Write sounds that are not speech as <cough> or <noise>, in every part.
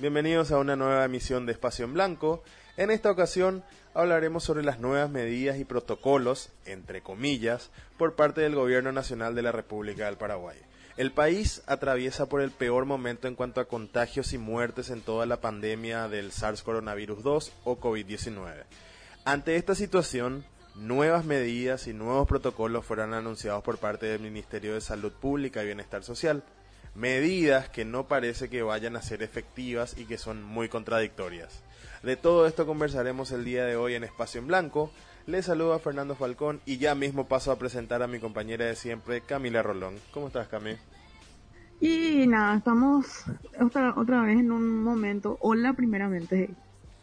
Bienvenidos a una nueva emisión de Espacio en Blanco. En esta ocasión hablaremos sobre las nuevas medidas y protocolos, entre comillas, por parte del Gobierno Nacional de la República del Paraguay. El país atraviesa por el peor momento en cuanto a contagios y muertes en toda la pandemia del SARS coronavirus 2 o COVID-19. Ante esta situación, nuevas medidas y nuevos protocolos fueron anunciados por parte del Ministerio de Salud Pública y Bienestar Social, medidas que no parece que vayan a ser efectivas y que son muy contradictorias. De todo esto conversaremos el día de hoy en Espacio en Blanco. Les saludo a Fernando Falcón y ya mismo paso a presentar a mi compañera de siempre, Camila Rolón. ¿Cómo estás, Cami? Y nada, estamos otra, otra vez en un momento, hola primeramente,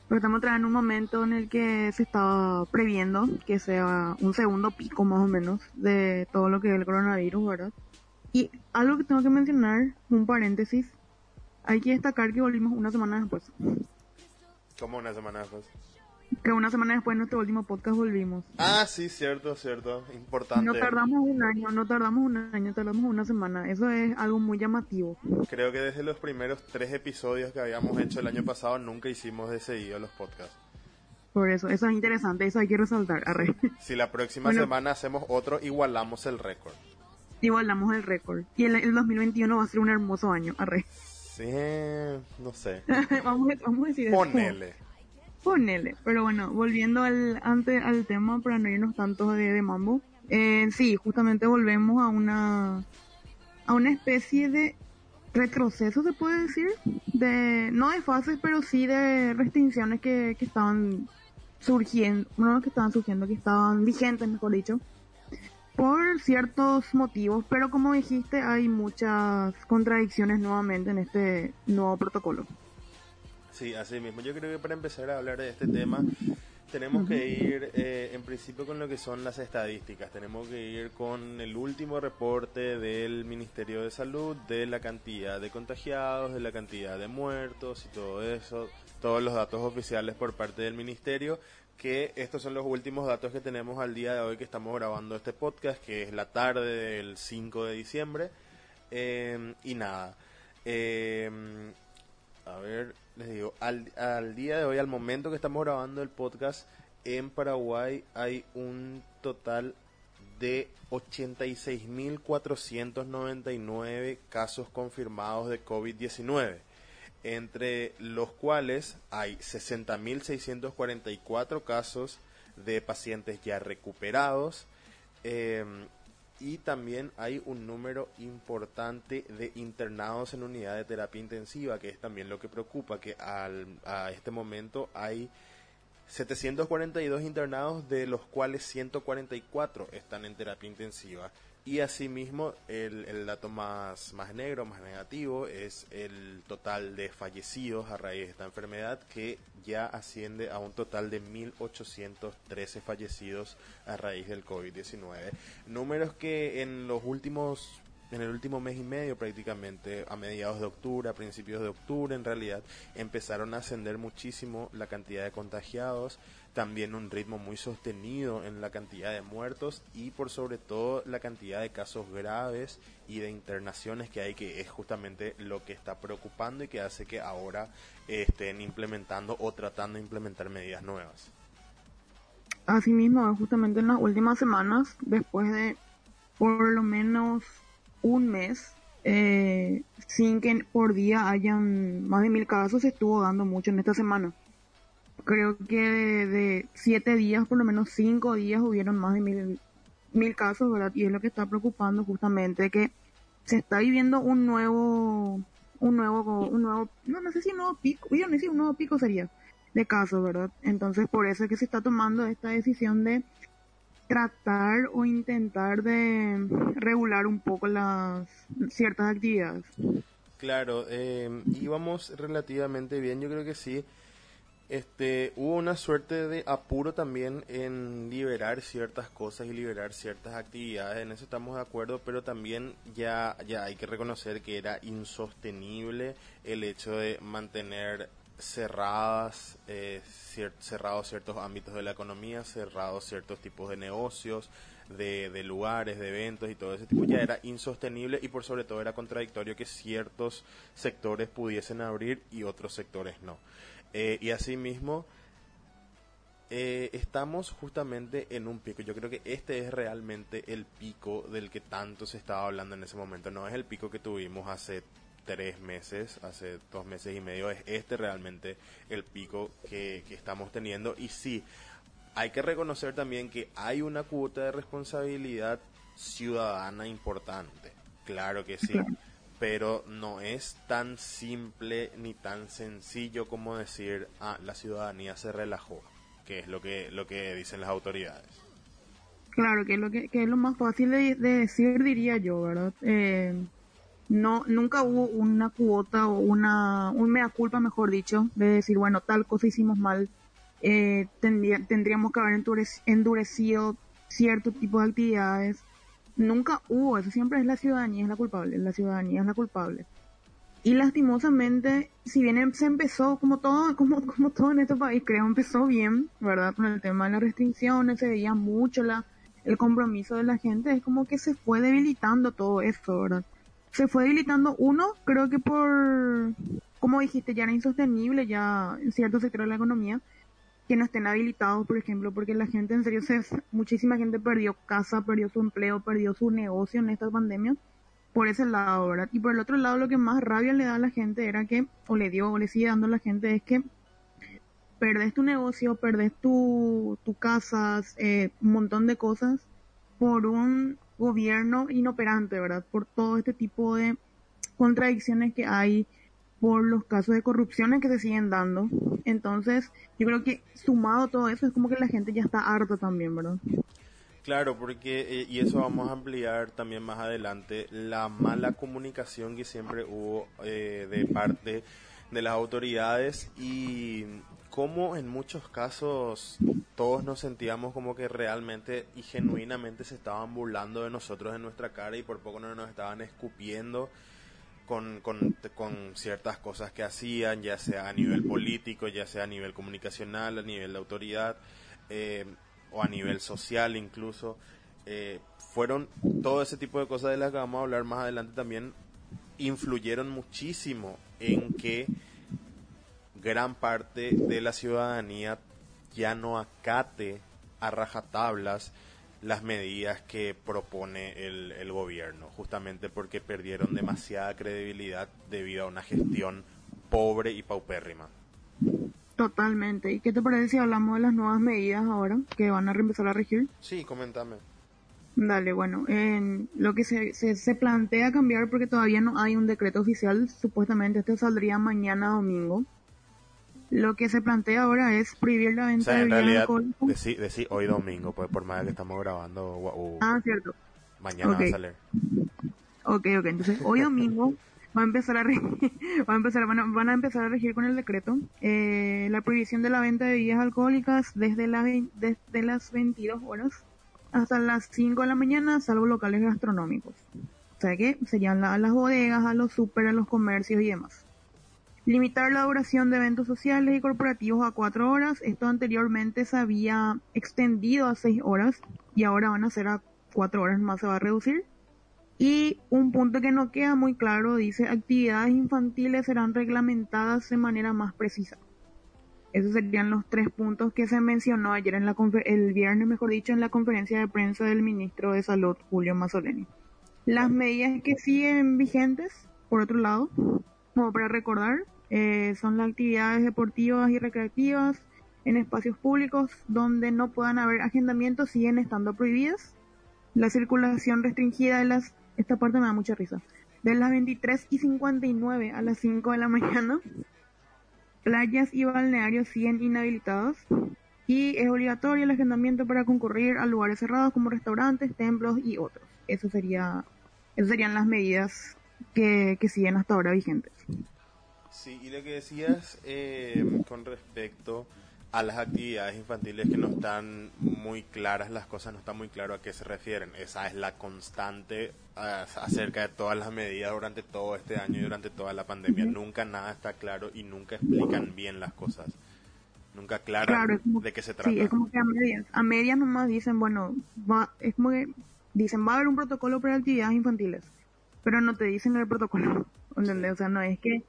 estamos otra vez en un momento en el que se está previendo que sea un segundo pico más o menos de todo lo que es el coronavirus, ¿verdad? Y algo que tengo que mencionar, un paréntesis, hay que destacar que volvimos una semana después. ¿Cómo una semana después? Que una semana después de nuestro último podcast volvimos. Ah, sí, cierto, cierto. Importante. No tardamos un año, no tardamos un año, tardamos una semana. Eso es algo muy llamativo. Creo que desde los primeros tres episodios que habíamos hecho el año pasado nunca hicimos de seguido los podcasts. Por eso, eso es interesante, eso hay que resaltar. Arre. Si la próxima Bueno. semana hacemos otro, igualamos el récord. Igualamos el récord. Y el, el 2021 va a ser un hermoso año. Arre. Sí, no sé. <laughs> vamos, a- vamos a decir eso. Ponele. Ponele. Pero bueno, volviendo al, ante, al tema para no irnos tanto de, de mambo. Eh, sí, justamente volvemos a una, a una especie de retroceso, se puede decir. De, no de fases, pero sí de restricciones que, que estaban surgiendo, no que estaban surgiendo, que estaban vigentes, mejor dicho. Por ciertos motivos, pero como dijiste, hay muchas contradicciones nuevamente en este nuevo protocolo. Sí, así mismo. Yo creo que para empezar a hablar de este tema tenemos que ir eh, en principio con lo que son las estadísticas. Tenemos que ir con el último reporte del Ministerio de Salud de la cantidad de contagiados, de la cantidad de muertos y todo eso, todos los datos oficiales por parte del Ministerio. Que estos son los últimos datos que tenemos al día de hoy que estamos grabando este podcast, que es la tarde del 5 de diciembre. Eh, y nada. Eh, a ver, les digo, al, al día de hoy, al momento que estamos grabando el podcast, en Paraguay hay un total de 86.499 casos confirmados de COVID-19, entre los cuales hay 60.644 casos de pacientes ya recuperados, eh, y también hay un número importante de internados en unidad de terapia intensiva, que es también lo que preocupa, que al, a este momento hay 742 internados, de los cuales 144 están en terapia intensiva. Y asimismo, el, el dato más, más negro, más negativo, es el total de fallecidos a raíz de esta enfermedad, que ya asciende a un total de 1.813 fallecidos a raíz del COVID-19. Números que en los últimos en el último mes y medio prácticamente, a mediados de octubre, a principios de octubre en realidad, empezaron a ascender muchísimo la cantidad de contagiados, también un ritmo muy sostenido en la cantidad de muertos y por sobre todo la cantidad de casos graves y de internaciones que hay, que es justamente lo que está preocupando y que hace que ahora eh, estén implementando o tratando de implementar medidas nuevas. Asimismo, justamente en las últimas semanas, después de por lo menos un mes, eh, sin que por día hayan más de mil casos, se estuvo dando mucho en esta semana. Creo que de, siete días, por lo menos cinco días, hubieron más de mil, mil casos, ¿verdad? Y es lo que está preocupando justamente, que se está viviendo un nuevo, un nuevo, un nuevo, no, no sé si un nuevo pico, yo no sé si un nuevo pico sería de casos, ¿verdad? Entonces por eso es que se está tomando esta decisión de tratar o intentar de regular un poco las ciertas actividades. Claro, eh, íbamos relativamente bien, yo creo que sí. este, hubo una suerte de apuro también en liberar ciertas cosas y liberar ciertas actividades, en eso estamos de acuerdo, pero también ya, ya hay que reconocer que era insostenible el hecho de mantener cerradas, eh, cerrados ciertos ámbitos de la economía, cerrados ciertos tipos de negocios, de, lugares, de eventos y todo ese tipo, ya era insostenible y por sobre todo era contradictorio que ciertos sectores pudiesen abrir y otros sectores no. Eh, y asimismo, eh, estamos justamente en un pico. Yo creo que este es realmente el pico del que tanto se estaba hablando en ese momento. No es el pico que tuvimos hace tres meses, hace dos meses y medio. Es este realmente el pico que, que estamos teniendo. Y sí, hay que reconocer también que hay una cuota de responsabilidad ciudadana importante. Claro que sí pero no es tan simple ni tan sencillo como decir, ah, la ciudadanía se relajó, que es lo que, lo que dicen las autoridades. Claro, que es lo, que, es lo más fácil de, decir, diría yo, ¿verdad? Eh, no, nunca hubo una cuota o una, un mea culpa, mejor dicho, de decir, bueno, tal cosa hicimos mal, eh, tendríamos que haber endurecido cierto tipo de actividades nunca hubo eso, siempre es la ciudadanía es la culpable, la ciudadanía es la culpable. Y lastimosamente, si bien se empezó, como todo, como, como todo en este país, creo, empezó bien, ¿verdad? Con el tema de las restricciones, se veía mucho la, el compromiso de la gente, es como que se fue debilitando todo esto, ¿verdad? Se fue debilitando uno, creo que por, como dijiste, ya era insostenible ya en cierto sector de la economía, que no estén habilitados, por ejemplo, porque la gente, en serio, se, muchísima gente perdió casa, perdió su empleo, perdió su negocio en esta pandemia, por ese lado, ¿verdad? Y por el otro lado, lo que más rabia le da a la gente era que, o le dio, o le sigue dando a la gente, es que perdes tu negocio, perdes tu, tu casas, eh, un montón de cosas, por un gobierno inoperante, ¿verdad? Por todo este tipo de contradicciones que hay por los casos de corrupción que se siguen dando. Entonces, yo creo que sumado todo eso es como que la gente ya está harta también, ¿verdad? Claro, porque, eh, y eso vamos a ampliar también más adelante, la mala comunicación que siempre hubo eh, de parte de las autoridades y cómo en muchos casos todos nos sentíamos como que realmente y genuinamente se estaban burlando de nosotros en nuestra cara y por poco no nos estaban escupiendo con, con, ciertas cosas que hacían, ya sea a nivel político, ya sea a nivel comunicacional, a nivel de autoridad eh, o a nivel social incluso. Eh, fueron todo ese tipo de cosas de las que vamos a hablar más adelante también influyeron muchísimo en que gran parte de la ciudadanía ya no acate a rajatablas las medidas que propone el, el gobierno, justamente porque perdieron demasiada credibilidad debido a una gestión pobre y paupérrima. Totalmente. ¿Y qué te parece si hablamos de las nuevas medidas ahora que van a empezar a regir? Sí, coméntame. Dale, bueno, en lo que se, se, se, plantea cambiar porque todavía no hay un decreto oficial, supuestamente este saldría mañana domingo, lo que se plantea ahora es prohibir la venta de bebidas alcohólicas. Decir, hoy domingo, pues por más que estamos grabando. ah, cierto. Mañana va a salir. Ok, ok. Entonces, hoy domingo va a empezar a <laughs> va a empezar, van, a, van a empezar a regir con el decreto eh, la prohibición de la venta de bebidas alcohólicas desde, la, desde las 22 horas hasta las 5 de la mañana, salvo locales gastronómicos. O sea que serían a las bodegas, a los super, a los comercios y demás. Limitar la duración de eventos sociales y corporativos a cuatro horas. Esto anteriormente se había extendido a seis horas y ahora van a ser a cuatro horas más se va a reducir. Y un punto que no queda muy claro dice actividades infantiles serán reglamentadas de manera más precisa. Esos serían los tres puntos que se mencionó ayer en la el viernes, mejor dicho, en la conferencia de prensa del ministro de Salud, Julio Mazzoleni. Las medidas que siguen vigentes, por otro lado, como para recordar, eh, son las actividades deportivas y recreativas en espacios públicos donde no puedan haber agendamientos siguen estando prohibidas. La circulación restringida de las, esta parte me da mucha risa, de las 23 y 59 a las 5 de la <laughs> mañana. Playas y balnearios siguen inhabilitados y es obligatorio el agendamiento para concurrir a lugares cerrados como restaurantes, templos y otros. Eso sería, esas serían las medidas que, que siguen hasta ahora vigentes. Sí, y lo que decías eh, con respecto a las actividades infantiles que no están muy claras, las cosas no están muy claro a qué se refieren. Esa es la constante ah, acerca de todas las medidas durante todo este año y durante toda la pandemia. Nunca nada está claro y nunca explican bien las cosas. Nunca aclaran Claro, como- de qué se trata. Sí, es como que a medias. A medias nomás dicen, bueno, va, es como que dicen, va a haber un protocolo para actividades infantiles, pero no te dicen el protocolo, <laughs> ¿entendés? O sea, no es que,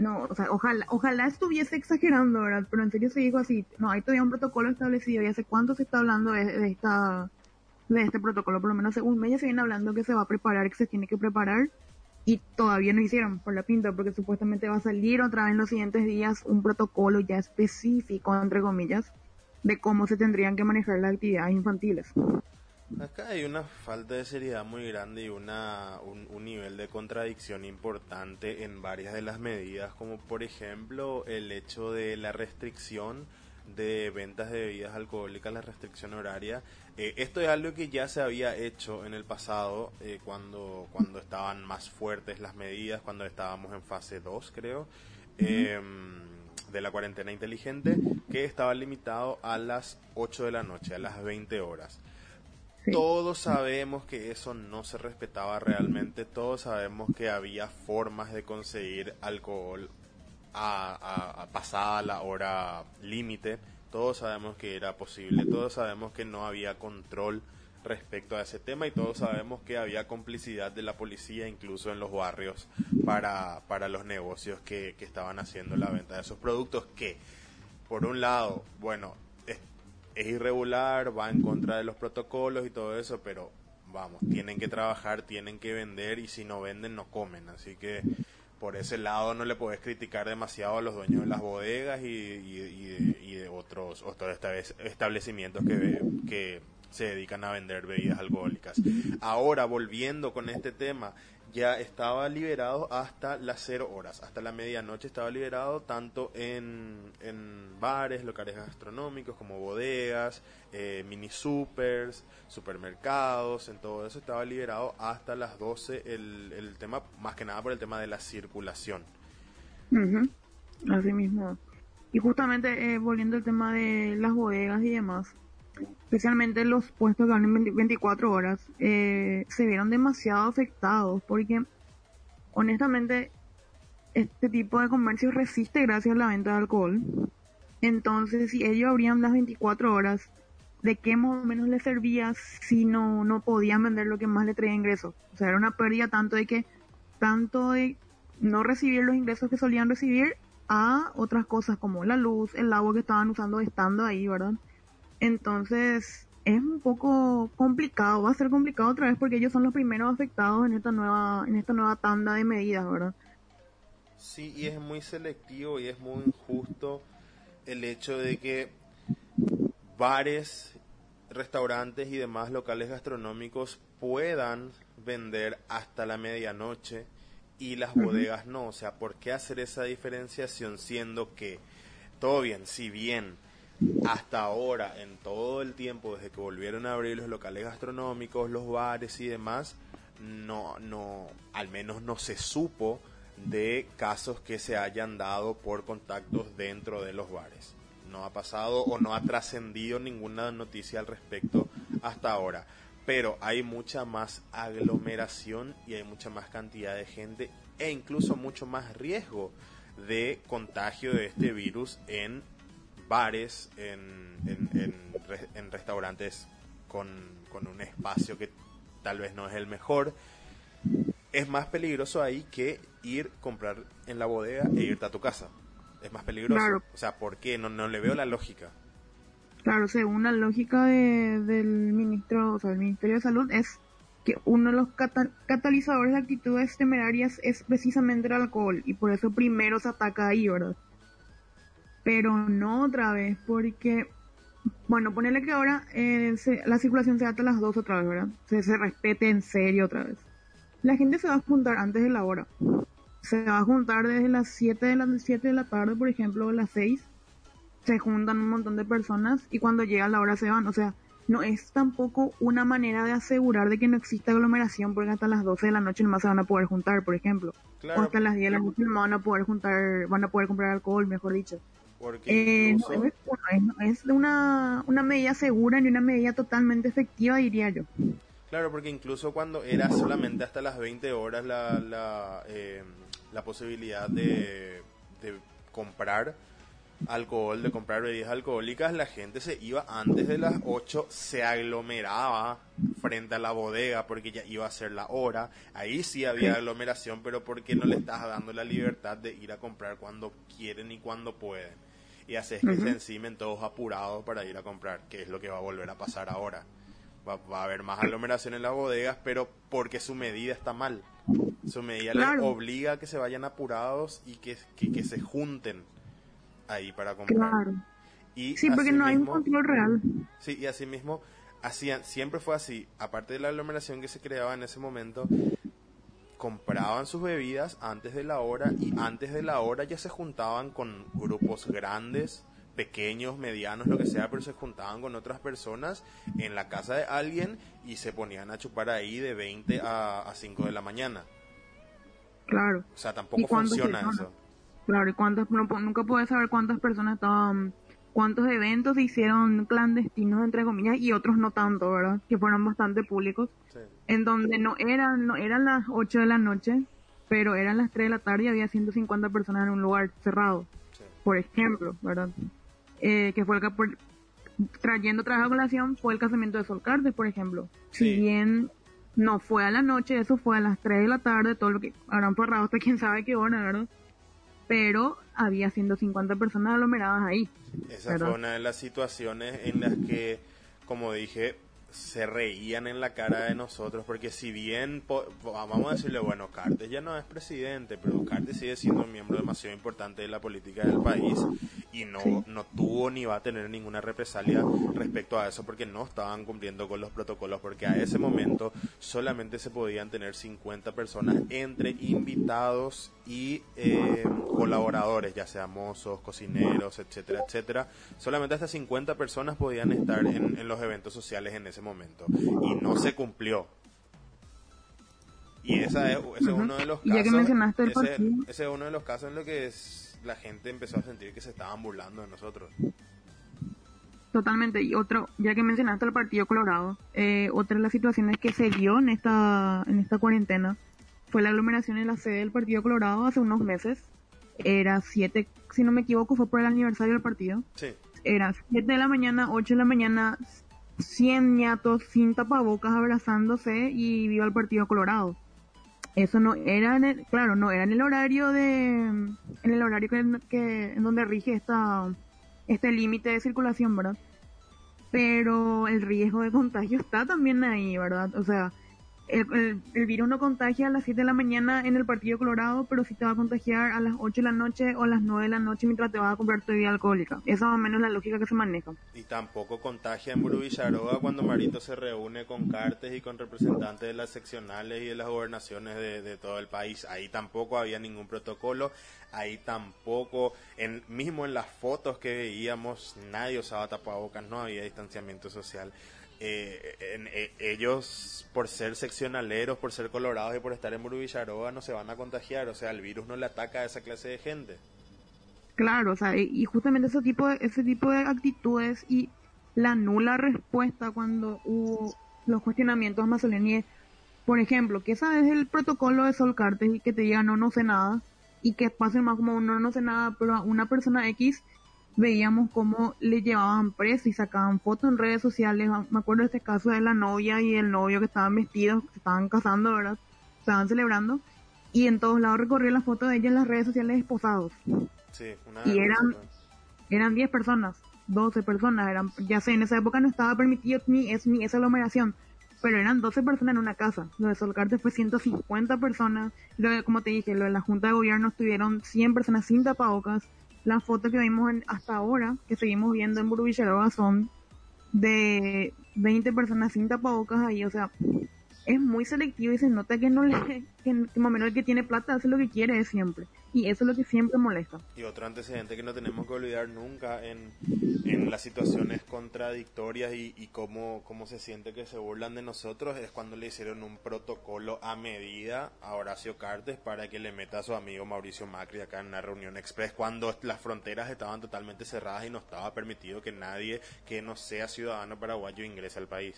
no, o sea, ojalá, ojalá estuviese exagerando, ¿verdad? Pero en serio se dijo así, no, hay todavía un protocolo establecido y hace cuánto se está hablando de, esta, de este protocolo, por lo menos mes ya se viene hablando que se va a preparar, que se tiene que preparar y todavía no hicieron por la pinta porque supuestamente va a salir otra vez en los siguientes días un protocolo ya específico entre comillas de cómo se tendrían que manejar las actividades infantiles. Acá hay una falta de seriedad muy grande y una, un, un nivel de contradicción importante en varias de las medidas, como por ejemplo el hecho de la restricción de ventas de bebidas alcohólicas, la restricción horaria. Eh, esto es algo que ya se había hecho en el pasado, eh, cuando, cuando estaban más fuertes las medidas, cuando estábamos en fase 2, creo. em, de la cuarentena inteligente, que estaba limitado a las 8 de la noche, a las 20 horas. Todos sabemos que eso no se respetaba realmente, todos sabemos que había formas de conseguir alcohol a, a- a pasada la hora límite, todos sabemos que era posible, todos sabemos que no había control respecto a ese tema y todos sabemos que había complicidad de la policía incluso en los barrios para, para los negocios que, que estaban haciendo la venta de esos productos que por un lado, bueno, es, irregular, va en contra de los protocolos y todo eso, pero vamos, tienen que trabajar, tienen que vender y si no venden no comen, así que por ese lado no le podés criticar demasiado a los dueños de las bodegas y, y- y de, y de otros, otros establecimientos que, que se dedican a vender bebidas alcohólicas. Ahora, volviendo con este tema, ya estaba liberado hasta las cero horas, hasta la medianoche estaba liberado tanto en, en bares, locales gastronómicos como bodegas, eh, mini supers, supermercados, en todo eso estaba liberado hasta las 12 el, el tema, más que nada por el tema de la circulación. Ujú, Así mismo. Y justamente eh, volviendo al tema de las bodegas y demás, especialmente los puestos que abren 20 24 horas, eh, se vieron demasiado afectados porque honestamente este tipo de comercio resiste gracias a la venta de alcohol. Entonces, si ellos abrían las 24 horas, ¿de qué más menos les servía si no, no podían vender lo que más le traía ingresos? O sea, era una pérdida tanto de que, tanto de no recibir los ingresos que solían recibir a otras cosas como la luz, el agua que estaban usando estando ahí, ¿verdad? Entonces, es un poco complicado, va a ser complicado otra vez porque ellos son los primeros afectados en esta nueva, en esta nueva tanda de medidas, ¿verdad? Sí, y es muy selectivo y es muy injusto el hecho de que bares, restaurantes y demás locales gastronómicos puedan vender hasta la medianoche y las bodegas no. O sea, ¿por qué hacer esa diferenciación siendo que todo bien, si bien hasta ahora, en todo el tiempo, desde que volvieron a abrir los locales gastronómicos, los bares y demás, no, no, al menos no se supo de casos que se hayan dado por contactos dentro de los bares. No ha pasado o no ha trascendido ninguna noticia al respecto hasta ahora. Pero hay mucha más aglomeración y hay mucha más cantidad de gente e incluso mucho más riesgo de contagio de este virus en bares, en, en, en, re- en restaurantes con, con un espacio que tal vez no es el mejor. Es más peligroso ahí que ir comprar en la bodega e irte a tu casa. Es más peligroso. Claro. O sea, ¿por qué? No, no le veo la lógica. Claro, según la lógica de- del ministro, o sea, el Ministerio de Salud, es que uno de los cata- catalizadores de actitudes temerarias es precisamente el alcohol y por eso primero se ataca ahí, ¿verdad? Pero no otra vez, porque, bueno, ponerle que ahora eh, se- la circulación se hasta las 2 otra vez, ¿verdad? Se, se respete en serio otra vez. La gente se va a juntar antes de la hora. Se va a juntar desde las 7 de la, 7 de la tarde, por ejemplo, o las 6 se juntan un montón de personas y cuando llega la hora se van. O sea, no es tampoco una manera de asegurar de que no exista aglomeración porque hasta las 12 de la noche nomás se van a poder juntar, por ejemplo. Claro. O hasta las 10 de la noche nomás van a poder juntar, van a poder comprar alcohol, mejor dicho. Porque Eh, no, es, una, una medida segura y una medida totalmente efectiva, diría yo. claro, porque incluso cuando era solamente hasta las 20 horas la, la, eh, la posibilidad de, de comprar alcohol, de comprar bebidas alcohólicas, la gente se iba antes de las 8, se aglomeraba frente a la bodega porque ya iba a ser la hora. Ahí sí había aglomeración, pero porque no le estás dando la libertad de ir a comprar cuando quieren y cuando pueden. Y haces que se encimen todos apurados para ir a comprar, que es lo que va a volver a pasar ahora. Va, va a haber más aglomeración en las bodegas, pero porque su medida está mal. Su medida les Claro. obliga a que se vayan apurados y que, que, que se junten ahí para comprar. Claro. Y Sí, porque no hay un control real. Sí, y asimismo, hacían, siempre fue así. Aparte de la aglomeración que se creaba en ese momento, compraban sus bebidas antes de la hora y antes de la hora ya se juntaban con grupos grandes, pequeños, medianos, lo que sea, pero se juntaban con otras personas en la casa de alguien y se ponían a chupar ahí de 20 a, a 5 de la mañana. Claro. O sea, tampoco ¿Y cuántas funciona personas? eso. Claro, y cuántas, no nunca puedes saber cuántas personas estaban, cuántos eventos se hicieron clandestinos, entre comillas, y otros no tanto, ¿verdad? Que fueron bastante públicos, Sí, en donde no eran, no eran las 8 de la noche, pero eran las 3 de la tarde y había 150 personas en un lugar cerrado, sí. por ejemplo, ¿verdad? Eh, que fue el que, por- trayendo otra colación, fue el casamiento de Solcarte, por ejemplo. Sí. Si bien no fue a la noche, eso fue a las 3 de la tarde, todo lo que habrán parrado hasta quién sabe qué hora, ¿verdad? Pero había 150 personas aglomeradas ahí. Esa ¿verdad? fue una de las situaciones en las que, como dije, se reían en la cara de nosotros, porque si bien, vamos a decirle, bueno, Cartes ya no es presidente, pero Cartes sigue siendo un miembro demasiado importante de la política del país y no, Sí. no tuvo ni va a tener ninguna represalia respecto a eso, porque no estaban cumpliendo con los protocolos, porque a ese momento solamente se podían tener 50 personas entre invitados y eh, colaboradores, ya sea mozos, cocineros, etcétera, etcétera. Solamente hasta 50 personas podían estar en, en los eventos sociales en ese momento. Y no se cumplió. Y esa es, ese es uno de los Y ya que casos. mencionaste el ese, partido. ese es uno de los casos en los que es- la gente empezó a sentir que se estaban burlando de nosotros. Totalmente. Y otro, ya que mencionaste el Partido Colorado, eh, otra de las situaciones que se dio en esta, en esta cuarentena fue la aglomeración en la sede del Partido Colorado hace unos meses. Era siete, si no me equivoco, fue por el aniversario del partido. Sí, Era 7 de la mañana, 8 de la mañana, 100 ñatos sin tapabocas abrazándose y viva el Partido Colorado. Eso no era, en el- claro, no era en el horario de, en el horario que, que- en donde rige esta, este límite de circulación, ¿verdad? Pero el riesgo de contagio <laughs> está también ahí, ¿verdad? O sea, el, virus no contagia a las 7 de la mañana en el Partido Colorado, pero sí te va a contagiar a las 8 de la noche o a las 9 de la noche mientras te vas a comprar tu bebida alcohólica. Esa es más o menos la lógica que se maneja. y tampoco contagia en Burubicharoa cuando Marito se reúne con Cartes y con representantes de las seccionales y de las gobernaciones de, de todo el país. Ahí tampoco había ningún protocolo, ahí tampoco, en, mismo en las fotos que veíamos, nadie usaba tapabocas, no había distanciamiento social. Eh, en- eh, ellos, por ser seccionaleros, por ser colorados y por estar en Burubicharoa, no se van a contagiar, o sea, el virus no le ataca a esa clase de gente. Claro, o sea, y- justamente ese tipo de, ese tipo de actitudes y la nula respuesta cuando hubo los cuestionamientos a Mazzoleni es, por ejemplo, que sabes el protocolo de Solcartes y que te diga no, no sé nada, y que pase más como un no, sé nada, pero a una persona X veíamos cómo le llevaban preso y sacaban fotos en redes sociales. Me acuerdo de este caso de la novia y el novio que estaban vestidos, que estaban casando, ¿verdad? Estaban celebrando. Y en todos lados recorría la foto de ella en las redes sociales esposados. Sí, una Y eran-. Eran 10 personas, 12 personas, eran, ya sé, en esa época no estaba permitido ni, es, ni esa aglomeración, pero eran 12 personas en una casa. Lo de Solcarte fue 150 personas, lo de, como te dije, lo de la Junta de Gobierno estuvieron 100 personas sin tapabocas. Las fotos que vimos en- hasta ahora, que seguimos viendo en Burubicharoa, son de 20 personas sin tapabocas ahí, o sea, es muy selectivo y se nota que no le, <laughs> que, más o menos el que tiene plata hace lo que quiere siempre. Y eso es lo que siempre molesta. Y otro antecedente que no tenemos que olvidar nunca en, en las situaciones contradictorias y, y cómo, cómo se siente que se burlan de nosotros es cuando le hicieron un protocolo a medida a Horacio Cartes para que le meta a su amigo Mauricio Macri acá en una reunión express cuando las fronteras estaban totalmente cerradas y no estaba permitido que nadie que no sea ciudadano paraguayo ingrese al país.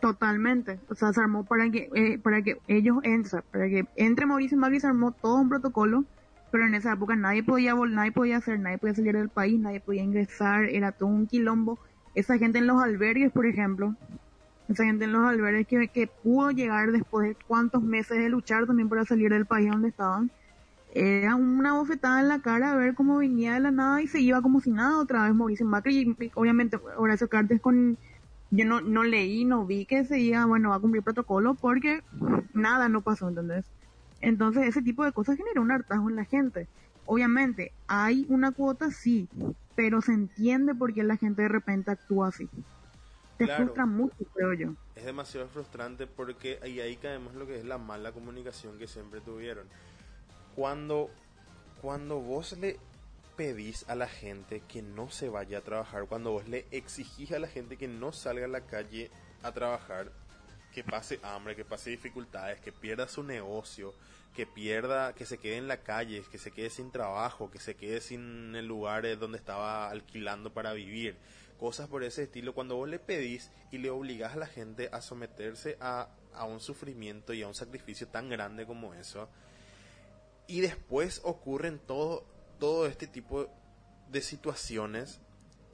Totalmente, o sea, se armó para que eh, para que ellos entren, para que entre Mauricio Macri se armó todo un protocolo, pero en esa época nadie podía nadie podía hacer, nadie podía salir del país, nadie podía ingresar, era todo un quilombo. Esa gente en los albergues, por ejemplo, esa gente en los albergues que, que pudo llegar después de cuántos meses de luchar también para salir del país donde estaban, era una bofetada en la cara a ver cómo venía de la nada y se iba como si nada otra vez Mauricio Macri y obviamente Horacio Cartes con yo no, no leí, no vi que se iba, bueno, va a cumplir protocolo porque nada no pasó, ¿entendés? Entonces ese tipo de cosas genera un hartazgo en la gente. Obviamente, hay una cuota, sí, pero se entiende por qué la gente de repente actúa así. Te frustra mucho, creo yo. Es demasiado frustrante porque ahí, ahí caemos lo que es la mala comunicación que siempre tuvieron. Cuando, cuando vos le pedís a la gente que no se vaya a trabajar, cuando vos le exigís a la gente que no salga a la calle a trabajar, que pase hambre, que pase dificultades, que pierda su negocio, que pierda, que se quede en la calle, que se quede sin trabajo, que se quede sin el lugar donde estaba alquilando para vivir, cosas por ese estilo, cuando vos le pedís y le obligás a la gente a someterse a, a un sufrimiento y a un sacrificio tan grande como eso, y después ocurren todo todo este tipo de situaciones,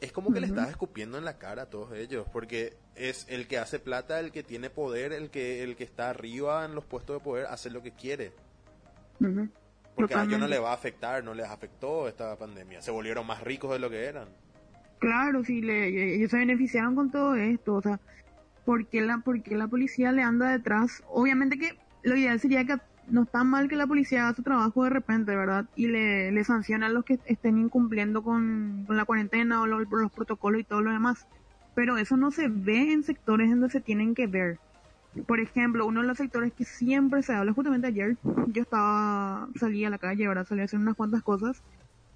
es como que le estás escupiendo en la cara a todos ellos, porque es el que hace plata, el que tiene poder, el que, el que está arriba en los puestos de poder, hace lo que quiere. Porque a ellos no le va a afectar, no les afectó esta pandemia, se volvieron más ricos de lo que eran. Claro, sí, le, ellos se beneficiaron con todo esto, o sea, ¿por qué la, por qué la policía le anda detrás? Obviamente que lo ideal sería que no está mal que la policía haga su trabajo de repente, ¿verdad? Y le, le sanciona a los que estén incumpliendo con, la cuarentena o los, protocolos y todo lo demás. Pero eso no se ve en sectores donde se tienen que ver. Por ejemplo, uno de los sectores que siempre se habla, justamente ayer, yo estaba, salí a la calle, ahora salí a hacer unas cuantas cosas,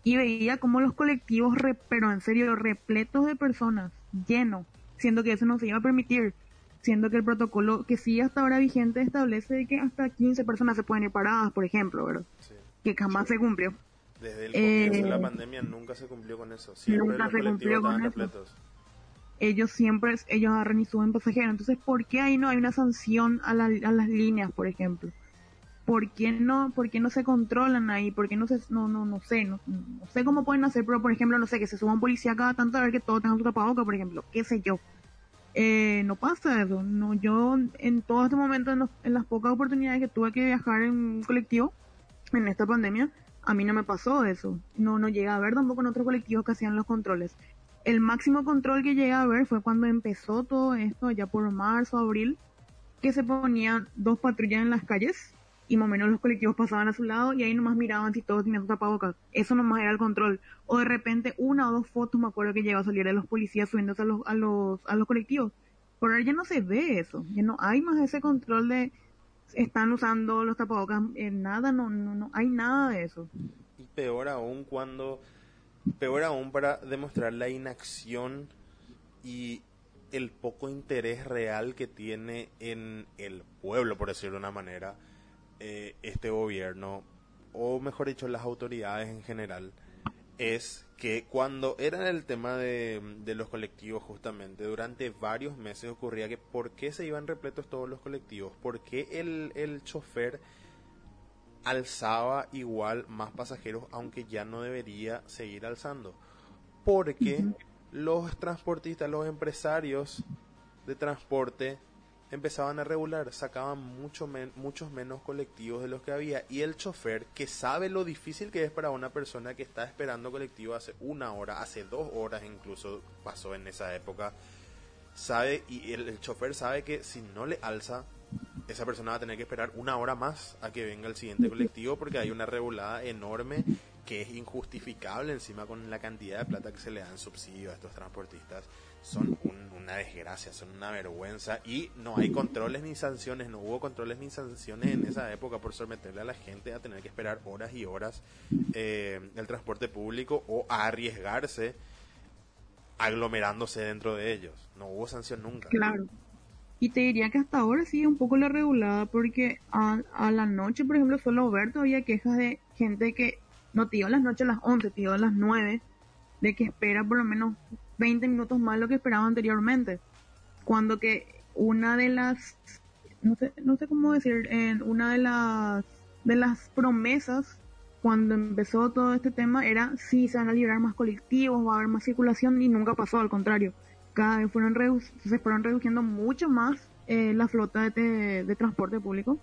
y veía como los colectivos, pero en serio, repletos de personas, llenos, siendo que eso no se iba a permitir siendo que el protocolo que sí hasta ahora vigente establece que hasta 15 personas se pueden ir paradas, por ejemplo, ¿verdad? Que jamás se cumplió. Desde el comienzo de la eh, pandemia nunca se cumplió con eso. Siempre nunca se cumplió con eso. Ellos siempre, ellos agarran y suben pasajeros. Entonces, ¿por qué ahí no hay una sanción a, a las líneas, por ejemplo? ¿Por qué no, por qué no se controlan ahí? ¿Por qué no se, no, no, no sé, no, no sé cómo pueden hacer, pero por ejemplo, no sé, que se suba un policía cada tanto a ver que todos tengan su tapabocas, por ejemplo, qué sé yo eh, no pasa eso. No, yo en todo este momento, en, las pocas oportunidades que tuve que viajar en colectivo, en esta pandemia, a mí no me pasó eso. No, no llegué a ver tampoco en otros colectivos que hacían los controles. El máximo control que llegué a ver fue cuando empezó todo esto, ya por marzo, abril, que se ponían dos patrullas en las calles y más o menos los colectivos pasaban a su lado y ahí nomás miraban si todos tenían tapabocas. Eso nomás era el control. O de repente una o dos fotos me acuerdo que llegó a salir de los policías subiéndose a los, a los, a los colectivos. Por ahora ya no se ve eso, ya no hay más ese control de están usando los tapabocas, en nada, no, no, no hay nada de eso. Y peor aún cuando, peor aún para demostrar la inacción y el poco interés real que tiene en el pueblo, por decirlo de una manera, eh, este gobierno, o mejor dicho, las autoridades en general, es que cuando era el tema de, los colectivos justamente, durante varios meses ocurría que por qué se iban repletos todos los colectivos, por qué el, el chofer alzaba igual más pasajeros aunque ya no debería seguir alzando. Porque los transportistas, los empresarios de transporte empezaban a regular, sacaban mucho muchos menos colectivos de los que había. Y el chofer que sabe lo difícil que es para una persona que está esperando colectivo hace una hora, hace dos horas incluso pasó en esa época, sabe y el, chofer sabe que si no le alza esa persona va a tener que esperar una hora más a que venga el siguiente colectivo porque hay una regulada enorme que es injustificable encima con la cantidad de plata que se le dan subsidio a estos transportistas, son una desgracia, son una vergüenza y no hay controles ni sanciones, no hubo controles ni sanciones en esa época por someterle a la gente a tener que esperar horas y horas eh, el transporte público o a arriesgarse aglomerándose dentro de ellos. No hubo sanción nunca. Claro. Y te diría que hasta ahora sí un poco la regulada porque a, la noche, por ejemplo, solo ver todavía quejas de gente que no te dio las noches a las 11, te a las 9, de que espera por lo menos 20 minutos más lo que esperaba anteriormente. Cuando que una de las, no sé, no sé cómo decir, en una de las, de las promesas cuando empezó todo este tema era si se van a liberar más colectivos, va a haber más circulación y nunca pasó, al contrario. Cada vez fueron se fueron reduciendo mucho más eh, la flota de, de, transporte público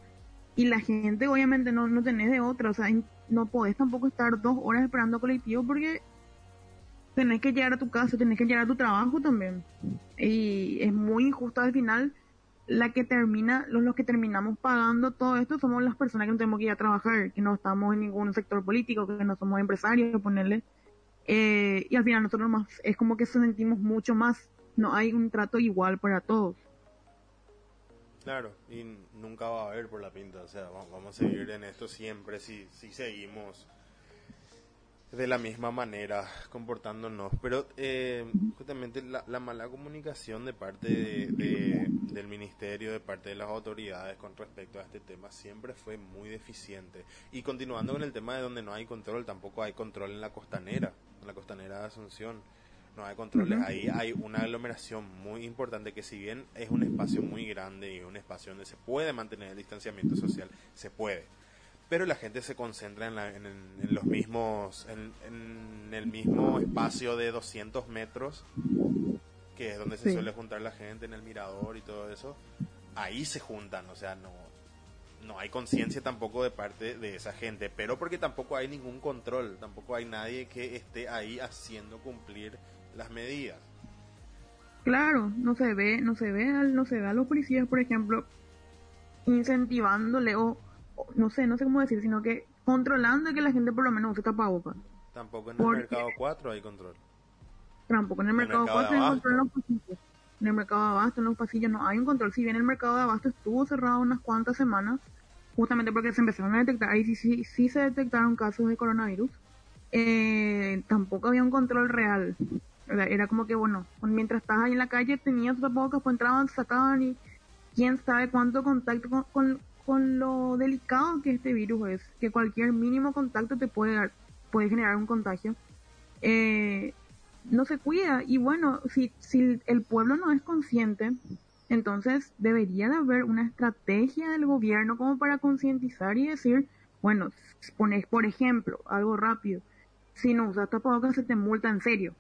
y la gente obviamente no, no tenés de otra, o sea, no podés tampoco estar dos horas esperando colectivo porque tenés que llegar a tu casa, tenés que llegar a tu trabajo también. Y es muy injusto al final la que termina, los, los que terminamos pagando todo esto somos las personas que no tenemos que ir a trabajar, que no estamos en ningún sector político, que no somos empresarios, ponerle. Eh, y al final nosotros más, es como que se sentimos mucho más, no hay un trato igual para todos. Claro, y nunca va a haber por la pinta, o sea, vamos a seguir en esto siempre si, si seguimos de la misma manera comportándonos. Pero eh, justamente la, la, mala comunicación de parte de, del ministerio, de parte de las autoridades con respecto a este tema siempre fue muy deficiente. Y continuando con el tema de donde no hay control, tampoco hay control en la costanera, en la costanera de Asunción. No hay controles, ahí hay una aglomeración muy importante que si bien es un espacio muy grande y un espacio donde se puede mantener el distanciamiento social, se puede pero la gente se concentra en, en, los mismos, en, el mismo espacio de 200 metros, que es donde se suele juntar la gente, en el mirador y todo eso, ahí se juntan, o sea, no, no hay conciencia tampoco de parte de esa gente, pero porque tampoco hay ningún control, tampoco hay nadie que esté ahí haciendo cumplir las medidas. Claro, no se ve, no se ve, no se ve a los policías, por ejemplo, incentivándole o no sé, no sé cómo decir, sino que controlando que la gente por lo menos use tapabocas. Tampoco en el mercado 4 hay control. Tampoco en el, mercado, 4 hay control en los pasillos. En el mercado de abasto, en los pasillos no hay un control. Si bien el mercado de abasto estuvo cerrado unas cuantas semanas, justamente porque se empezaron a detectar, ahí sí, sí, sí se detectaron casos de coronavirus, eh, tampoco había un control real. Era como que, bueno, mientras estabas ahí en la calle tenías tapabocas, pues entraban, sacaban y quién sabe cuánto contacto con, con, con lo delicado que este virus es, que cualquier mínimo contacto te puede dar, generar un contagio, eh, no se cuida. Y bueno, si, si el pueblo no es consciente, entonces debería de haber una estrategia del gobierno como para concientizar y decir, bueno, pones, por ejemplo, algo rápido, si no usas tapabocas se te multa en serio,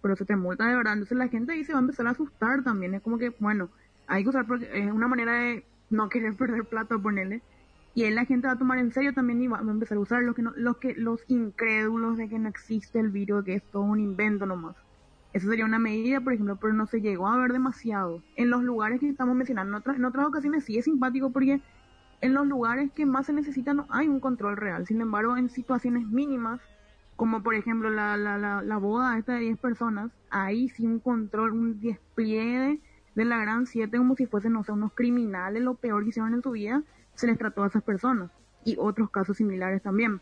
pero se te multa de verdad, entonces la gente ahí se va a empezar a asustar también, es como que, bueno, hay que usar, porque es una manera de no querer perder plata, ponerle. Y él la gente va a tomar en serio también y va, a empezar a usar los que, no, los que los incrédulos de que no existe el virus, que es todo un invento nomás. Eso sería una medida, por ejemplo, pero no se llegó a ver demasiado. En los lugares que estamos mencionando, en otras, en otras ocasiones sí es simpático porque en los lugares que más se necesita no hay un control real. Sin embargo, en situaciones mínimas, como por ejemplo la, la, la, la boda esta de 10 personas, ahí sí un control, un despliegue de la Gran Siete como si fuesen, no sé, unos criminales, lo peor que hicieron en su vida, se les trató a esas personas. Y otros casos similares también.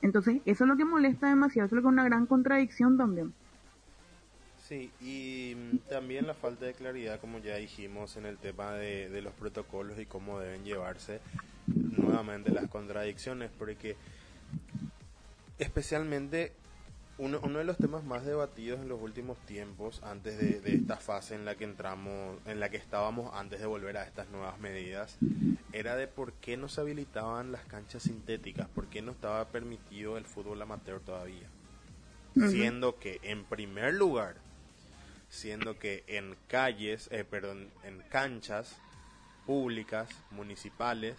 Entonces, eso es lo que molesta demasiado, eso es lo que es una gran contradicción también. Sí, y mm, también la falta de claridad, como ya dijimos, en el tema de, de los protocolos y cómo deben llevarse nuevamente las contradicciones, porque especialmente uno, uno, de los temas más debatidos en los últimos tiempos, antes de, esta fase en la que entramos, en la que estábamos antes de volver a estas nuevas medidas, era de por qué no se habilitaban las canchas sintéticas, por qué no estaba permitido el fútbol amateur todavía. Siendo que, en primer lugar, siendo que en calles, eh, perdón, en canchas públicas, municipales,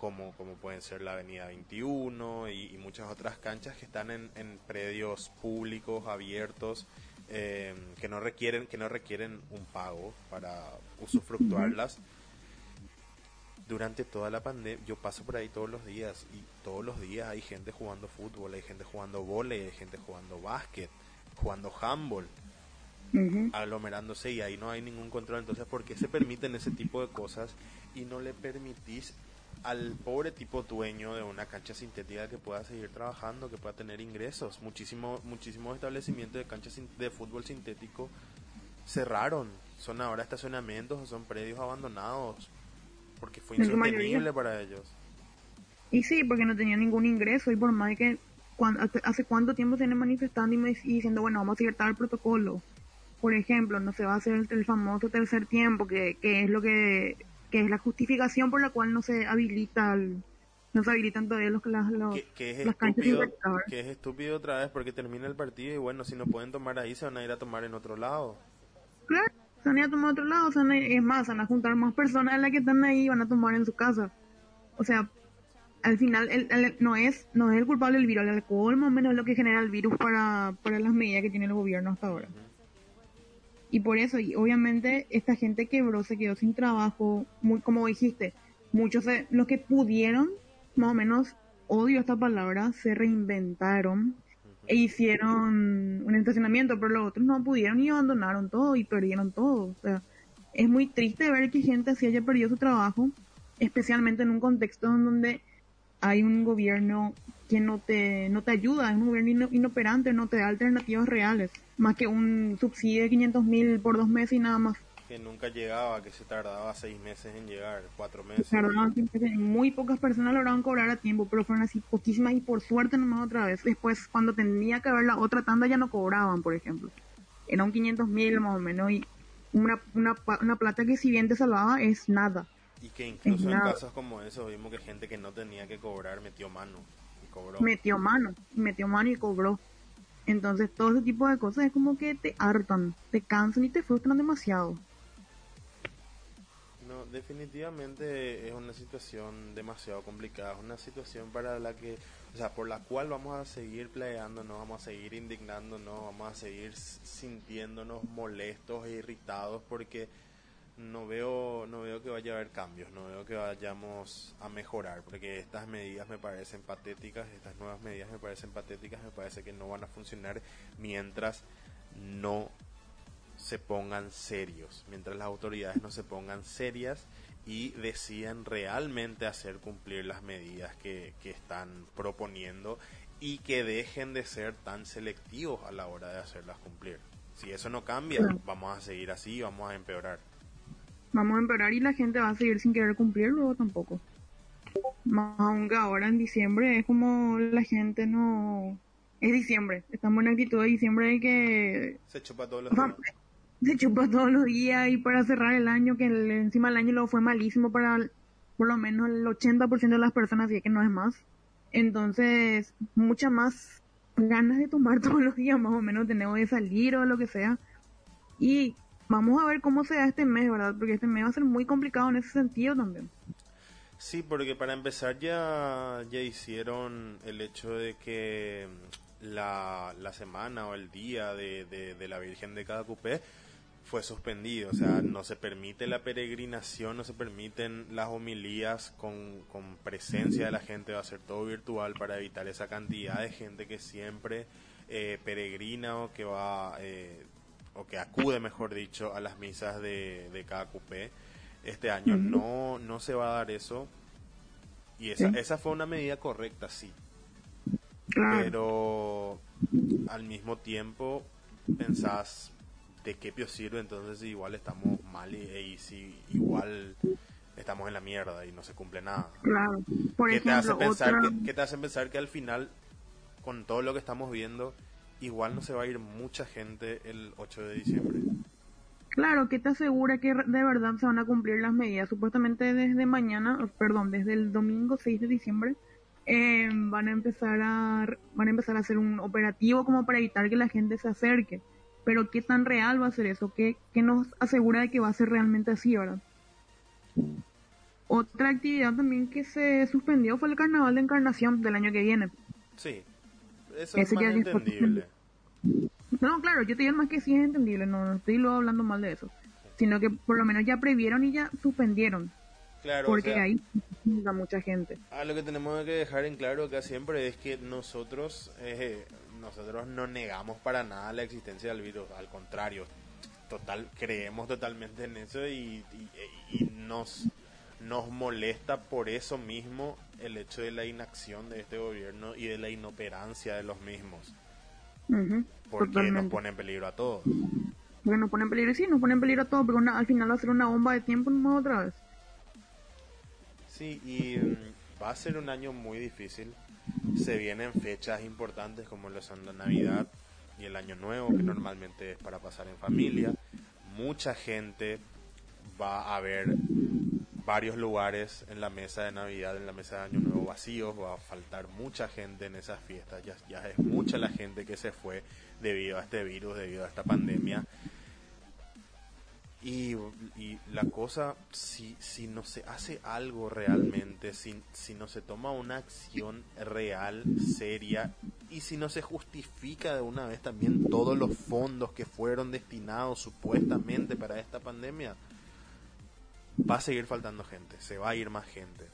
como, como pueden ser la Avenida 21 y, muchas otras canchas que están en, en predios públicos, abiertos, eh, que, no requieren, que no requieren un pago para usufructuarlas. durante toda la pandemia, yo paso por ahí todos los días y todos los días hay gente jugando fútbol, hay gente jugando volei, hay gente jugando básquet, jugando handball, Ujú. aglomerándose y ahí no hay ningún control. Entonces, ¿por qué se permiten ese tipo de cosas y no le permitís al pobre tipo dueño de una cancha sintética que pueda seguir trabajando, que pueda tener ingresos? Muchísimo, muchísimos establecimientos de canchas de fútbol sintético cerraron. Son ahora estacionamientos o son predios abandonados porque fue insostenible para ellos. Y sí, porque no tenía ningún ingreso y por más que cuan- hace, hace cuánto tiempo se vienen manifestando y, me- y diciendo, bueno, vamos a seguir tal protocolo. Por ejemplo, no se va a hacer el, el famoso tercer tiempo, que, que es lo que, que es la justificación por la cual no se habilita el- no se habilitan todavía los, las, los, Que, que es las canchas estúpido, infectadas. que es estúpido otra vez porque termina el partido y bueno, si no pueden tomar ahí se van a ir a tomar en otro lado. Claro, se van a ir a tomar a otro lado, se van a ir- es más, se van a juntar más personas de las que están ahí y van a tomar en su casa. O sea, al final el, el- no es no es el culpable el virus, el alcohol más o menos es lo que genera el virus para, para las medidas que tiene el gobierno hasta ahora. Y por eso, y obviamente, esta gente quebró, se quedó sin trabajo, muy como dijiste, muchos de los que pudieron, más o menos, odio esta palabra, se reinventaron e hicieron un estacionamiento, pero los otros no pudieron y abandonaron todo y perdieron todo. O sea, es muy triste ver que gente así haya perdido su trabajo, especialmente en un contexto en donde hay un gobierno que no te, no te ayuda, es un gobierno ino- inoperante, no te da alternativas reales, más que un subsidio de 500 mil por dos meses y nada más. Que nunca llegaba, que se tardaba seis meses en llegar, cuatro meses. Tardaban siempre, muy pocas personas lograron cobrar a tiempo, pero fueron así poquísimas y por suerte nomás otra vez. Después, cuando tenía que haber la otra tanda, ya no cobraban, por ejemplo. Eran 500 mil más o menos y una, una, una plata que si bien te salvaba es nada. Y que incluso en casos como esos vimos que gente que no tenía que cobrar metió mano cobró. Metió mano, metió mano y cobró. Entonces, todo ese tipo de cosas es como que te hartan, te cansan y te frustran demasiado. No, definitivamente es una situación demasiado complicada, es una situación para la que, o sea, por la cual vamos a seguir peleándonos, vamos a seguir indignándonos, vamos a seguir sintiéndonos molestos e irritados porque no veo, no veo vaya a haber cambios, no veo que vayamos a mejorar, porque estas medidas me parecen patéticas, estas nuevas medidas me parecen patéticas, me parece que no van a funcionar mientras no se pongan serios, mientras las autoridades no se pongan serias y decidan realmente hacer cumplir las medidas que, que están proponiendo y que dejen de ser tan selectivos a la hora de hacerlas cumplir. Si eso no cambia, vamos a seguir así vamos a empeorar. Vamos a empeorar y la gente va a seguir sin querer cumplir luego tampoco. Más aún que ahora en diciembre es como la gente no... Es diciembre, estamos en actitud de diciembre de que Se chupa todos los días. se chupa todos los días y para cerrar el año, que el- encima el año lo fue malísimo para por lo menos el 80% de las personas, así que no es más. Entonces, muchas más ganas de tomar <laughs> todos los días, más o menos tenemos de salir o lo que sea. Y vamos a ver cómo se da este mes, ¿verdad? Porque este mes va a ser muy complicado en ese sentido también. Sí, porque para empezar ya, ya hicieron el hecho de que mm, la, la semana o el día de, de, la Virgen de cada cupé fue suspendido, o sea, no se permite la peregrinación, no se permiten las homilías con, con presencia de la gente, va a ser todo virtual para evitar esa cantidad de gente que siempre eh, peregrina o que va, eh, o que acude, mejor dicho, a las misas de, de cada cupé. Este año no, no se va a dar eso y esa, Sí. esa fue una medida correcta, sí, Claro. pero al mismo tiempo pensás de qué pio sirve entonces si igual estamos mal y, y si igual estamos en la mierda y no se cumple nada. Claro. Por ¿Qué te hace pensar otra... que, qué te hace pensar que al final con todo lo que estamos viendo igual no se va a ir mucha gente el 8 de diciembre? Claro, ¿qué te asegura que de verdad se van a cumplir las medidas? Supuestamente desde mañana, perdón, desde el domingo 6 de diciembre, eh, van a empezar a van a empezar a hacer un operativo como para evitar que la gente se acerque. Pero ¿qué tan real va a ser eso? ¿Qué, qué nos asegura de que va a ser realmente así, verdad? Otra actividad también que se suspendió fue el Carnaval de Encarnación del año que viene. Sí, eso es más entendible. No, claro, yo te digo más que sí es entendible, no, no estoy luego hablando mal de eso. Sino que por lo menos ya previeron y ya suspendieron. Claro, porque o sea, ahí junta mucha gente. Ah, lo que tenemos que dejar en claro acá siempre es que nosotros, eh, nosotros no negamos para nada la existencia del virus, al contrario, total, creemos totalmente en eso y, y- y nos, nos molesta por eso mismo el hecho de la inacción de este gobierno y de la inoperancia de los mismos, porque nos pone en peligro a todos. Porque nos pone en peligro, sí, nos pone en peligro a todo, pero una- al final va a ser una bomba de tiempo nomás otra vez. Sí, y mm, va a ser un año muy difícil. Se vienen fechas importantes como lo son la Navidad y el Año Nuevo, que normalmente es para pasar en familia. Mucha gente va a ver varios lugares en la mesa de Navidad, en la mesa de Año Nuevo vacíos. Va a faltar mucha gente en esas fiestas. Ya, ya es mucha la gente que se fue debido a este virus, debido a esta pandemia. Y, y la cosa, si, si no se hace algo realmente, si, si no se toma una acción real, seria, y si no se justifica de una vez también todos los fondos que fueron destinados supuestamente para esta pandemia, va a seguir faltando gente, se va a ir más gente,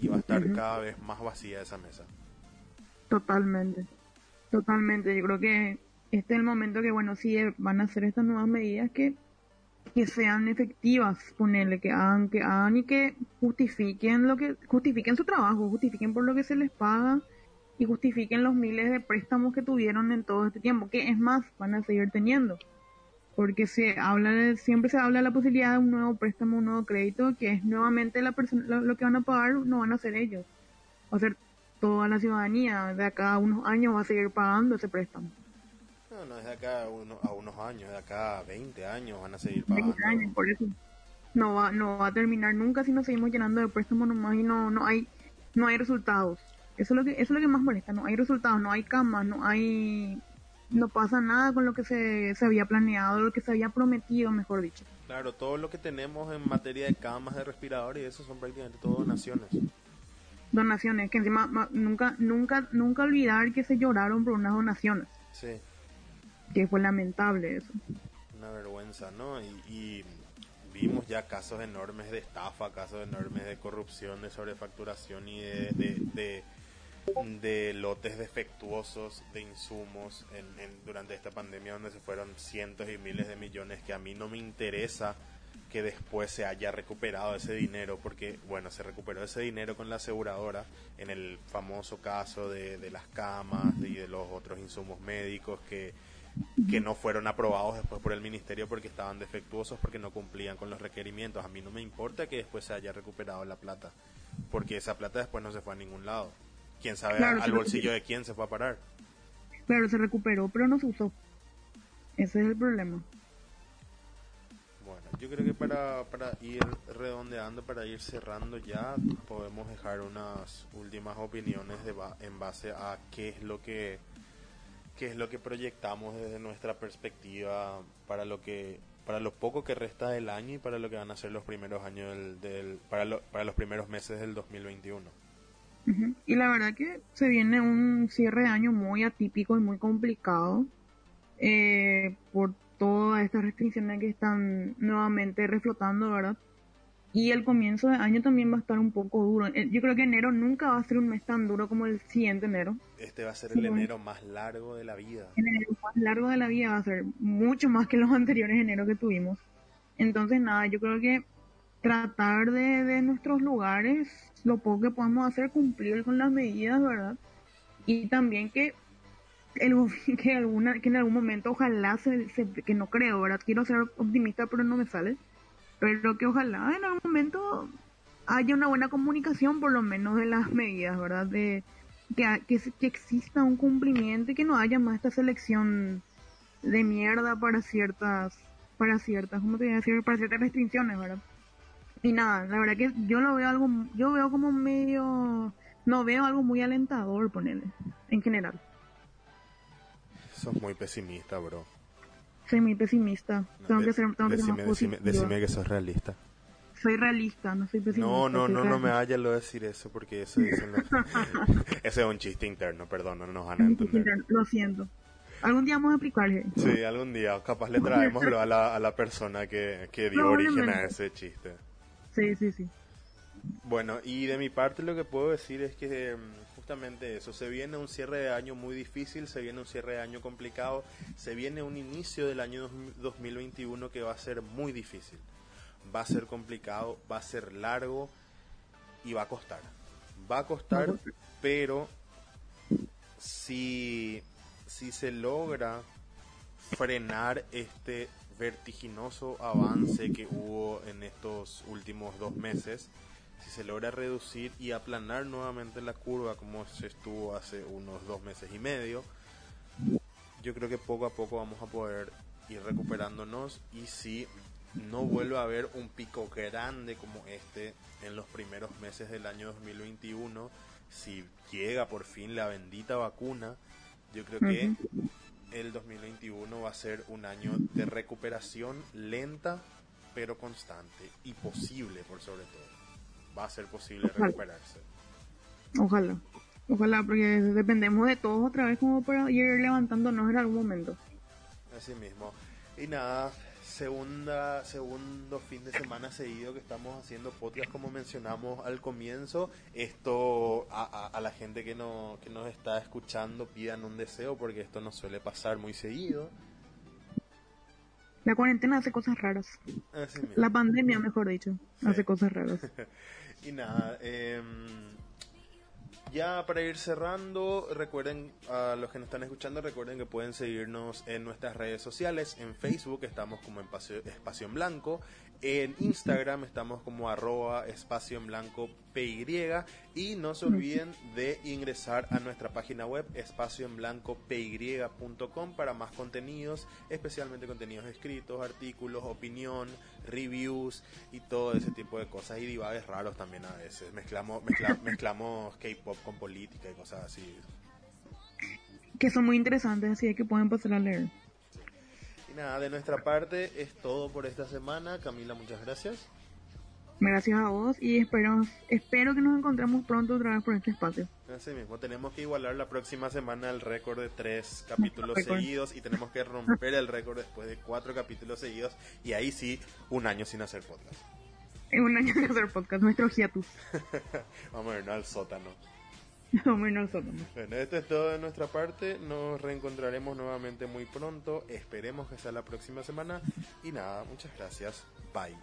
y va a estar cada vez más vacía esa mesa. Totalmente. Totalmente. Yo creo que este es el momento que, bueno, sí eh, van a hacer estas nuevas medidas que, que sean efectivas, ponerle, que hagan, que hagan y que justifiquen lo que, justifiquen su trabajo, justifiquen por lo que se les paga y justifiquen los miles de préstamos que tuvieron en todo este tiempo, que es más, van a seguir teniendo. Porque se habla de- siempre se habla de la posibilidad de un nuevo préstamo, un nuevo crédito, que es nuevamente la persona, lo, lo que van a pagar no van a ser ellos, va a ser toda la ciudadanía de acá a unos años va a seguir pagando ese préstamo. No, no es de acá a, uno- a unos años, de acá a 20 años van a seguir 20 pagando. años, por eso. No va, no va a terminar nunca si nos seguimos llenando de préstamos nomás y no, no hay, no hay resultados. Eso es lo que, eso es lo que más molesta, no hay resultados, no hay camas, no hay, no pasa nada con lo que se, se había planeado, lo que se había prometido, mejor dicho. Claro, todo lo que tenemos en materia de camas, de respiradores y eso son prácticamente todo donaciones. Donaciones, que encima ma- nunca, nunca, nunca olvidar que se lloraron por unas donaciones, Sí, que fue lamentable eso. una vergüenza, ¿no? Y, y vimos ya casos enormes de estafa, casos enormes de corrupción, de sobrefacturación y de, de, de, de lotes defectuosos de insumos en, en- durante esta pandemia donde se fueron cientos y miles de millones que a mí no me interesa que después se haya recuperado ese dinero porque bueno se recuperó ese dinero con la aseguradora en el famoso caso de, de las camas y de los otros insumos médicos que que no fueron aprobados después por el ministerio porque estaban defectuosos porque no cumplían con los requerimientos. A mí no me importa que después se haya recuperado la plata porque esa plata después no se fue a ningún lado quién sabe Claro, al bolsillo de quién se fue a parar Claro, se recuperó, pero no se usó. Ese es el problema. Bueno, yo creo que para, para ir redondeando, para ir cerrando ya, podemos dejar unas últimas opiniones de ba- en base a qué es lo que qué es lo que proyectamos desde nuestra perspectiva para lo que para lo poco que resta del año y para lo que van a ser los primeros años del, del- para, lo- para los primeros meses del 2021. Y la verdad que se viene un cierre de año muy atípico y muy complicado eh, por todas estas restricciones que están nuevamente reflotando, ¿verdad? Y el comienzo de año también va a estar un poco duro. Eh, Yo creo que enero nunca va a ser un mes tan duro como el siguiente enero. Este va a ser Sí, el bueno. enero más largo de la vida. El enero más largo de la vida va a ser mucho más que los anteriores enero que tuvimos. Entonces, nada, yo creo que tratar de, de nuestros lugares, lo poco que podamos hacer, cumplir con las medidas, ¿verdad? Y también que el, <laughs> que alguna que en algún momento ojalá se, que no creo, ¿verdad? Quiero ser optimista, pero no me sale. Pero que ojalá en algún momento haya una buena comunicación, por lo menos, de las medidas, ¿verdad? De que, que exista un cumplimiento y que no haya más esta selección de mierda para ciertas, para ciertas, ¿cómo te voy a decir? Para ciertas restricciones, ¿verdad? Y nada, la verdad que yo lo veo algo, yo veo como medio, no veo algo muy alentador, ponerle, en general. Sos muy pesimista, bro. Soy muy pesimista, No, tengo de- que ser, tengo que ser decime, más decime- decime que sos realista. Soy realista, no soy pesimista. No, no, no, no me haya lo decir eso porque eso dicen los- <laughs> Ese es un chiste interno, perdón, no nos van a entender. Lo siento. Algún día vamos a aplicarle. Sí, algún día capaz le traemos a la, a la persona que, que dio origen a ese chiste. Sí, sí, sí. Bueno, y de mi parte lo que puedo decir es que mm, justamente eso, se viene un cierre de año muy difícil, se viene un cierre de año complicado, se viene un inicio del año 2021 que va a ser muy difícil, va a ser complicado, va a ser largo y va a costar. Va a costar, pero si, si se logra frenar este vertiginoso avance que hubo en estos últimos dos meses, si se logra reducir y aplanar nuevamente la curva como se estuvo hace unos dos meses y medio, yo creo que poco a poco vamos a poder ir recuperándonos y si no vuelve a haber un pico grande como este en los primeros meses del año 2021, si llega por fin la bendita vacuna, yo creo que el 2021 va a ser un año de recuperación lenta pero constante y posible por sobre todo. Va a ser posible recuperarse. Ojalá. Ojalá, porque dependemos de todos otra vez como para ir levantándonos en algún momento. Así mismo. Y nada, segunda, segundo fin de semana seguido que estamos haciendo podcast como mencionamos al comienzo. Esto a, a, la gente que, no, que nos está escuchando pidan un deseo porque esto no suele pasar muy seguido. La cuarentena hace cosas raras. La pandemia, mejor dicho, hace cosas raras. <laughs> y nada, eh, ya para ir cerrando, recuerden a los que nos están escuchando, recuerden que pueden seguirnos en nuestras redes sociales. En Facebook estamos como Espacio en Blanco, en Instagram estamos como arroba espacio en blanco PY y no se olviden de ingresar a nuestra página web espacio en blanco PY.com para más contenidos, especialmente contenidos escritos, artículos, opinión, reviews y todo ese tipo de cosas y divagues raros también a veces. Mezclamos, <laughs> mezclamos K-pop con política y cosas así. Que son muy interesantes, así que pueden pasar a leer nada, de nuestra parte es todo por esta semana. Camila, muchas gracias. Gracias a vos y espero, espero que nos encontremos pronto otra vez por este espacio. Así mismo, tenemos que igualar la próxima semana el récord de tres capítulos seguidos y tenemos que romper el récord después de cuatro capítulos seguidos y ahí sí, un año sin hacer podcast. Un año sin hacer podcast, nuestro hiatus. <laughs> Vamos a vernos al sótano. <laughs> Bueno, esto es todo de nuestra parte. Nos reencontraremos nuevamente muy pronto. Esperemos que sea la próxima semana. Y nada, muchas gracias. Bye.